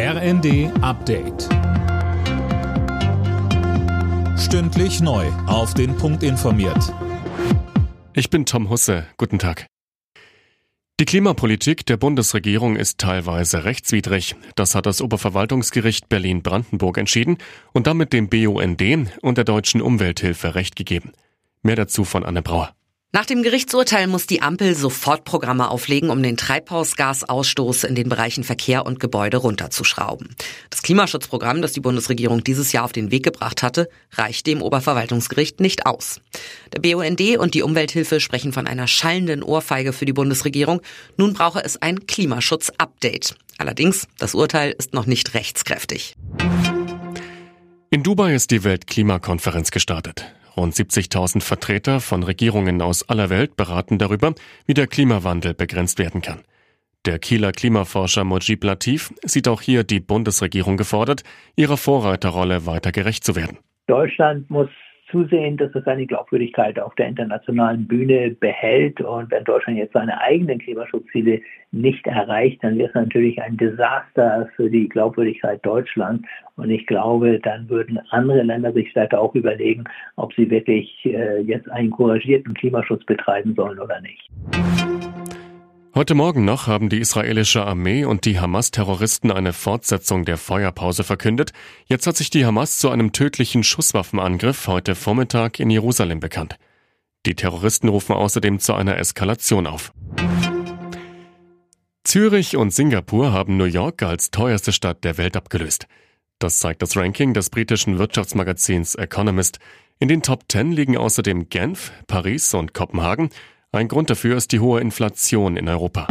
RND Update. Stündlich neu. Auf den Punkt informiert. Ich bin Tom Husse. Guten Tag. Die Klimapolitik der Bundesregierung ist teilweise rechtswidrig. Das hat das Oberverwaltungsgericht Berlin-Brandenburg entschieden und damit dem BUND und der deutschen Umwelthilfe Recht gegeben. Mehr dazu von Anne Brauer. Nach dem Gerichtsurteil muss die Ampel sofort Programme auflegen, um den Treibhausgasausstoß in den Bereichen Verkehr und Gebäude runterzuschrauben. Das Klimaschutzprogramm, das die Bundesregierung dieses Jahr auf den Weg gebracht hatte, reicht dem Oberverwaltungsgericht nicht aus. Der BUND und die Umwelthilfe sprechen von einer schallenden Ohrfeige für die Bundesregierung. Nun brauche es ein Klimaschutz-Update. Allerdings, das Urteil ist noch nicht rechtskräftig. In Dubai ist die Weltklimakonferenz gestartet. Rund 70.000 Vertreter von Regierungen aus aller Welt beraten darüber, wie der Klimawandel begrenzt werden kann. Der Kieler Klimaforscher Mojib Latif sieht auch hier die Bundesregierung gefordert, ihrer Vorreiterrolle weiter gerecht zu werden. Deutschland muss zusehen, dass es seine Glaubwürdigkeit auf der internationalen Bühne behält. Und wenn Deutschland jetzt seine eigenen Klimaschutzziele nicht erreicht, dann wäre es natürlich ein Desaster für die Glaubwürdigkeit Deutschlands. Und ich glaube, dann würden andere Länder sich vielleicht auch überlegen, ob sie wirklich äh, jetzt einen couragierten Klimaschutz betreiben sollen oder nicht. Heute Morgen noch haben die israelische Armee und die Hamas-Terroristen eine Fortsetzung der Feuerpause verkündet. Jetzt hat sich die Hamas zu einem tödlichen Schusswaffenangriff heute Vormittag in Jerusalem bekannt. Die Terroristen rufen außerdem zu einer Eskalation auf. Zürich und Singapur haben New York als teuerste Stadt der Welt abgelöst. Das zeigt das Ranking des britischen Wirtschaftsmagazins Economist. In den Top 10 liegen außerdem Genf, Paris und Kopenhagen. Ein Grund dafür ist die hohe Inflation in Europa.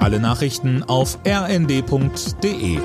Alle Nachrichten auf rnd.de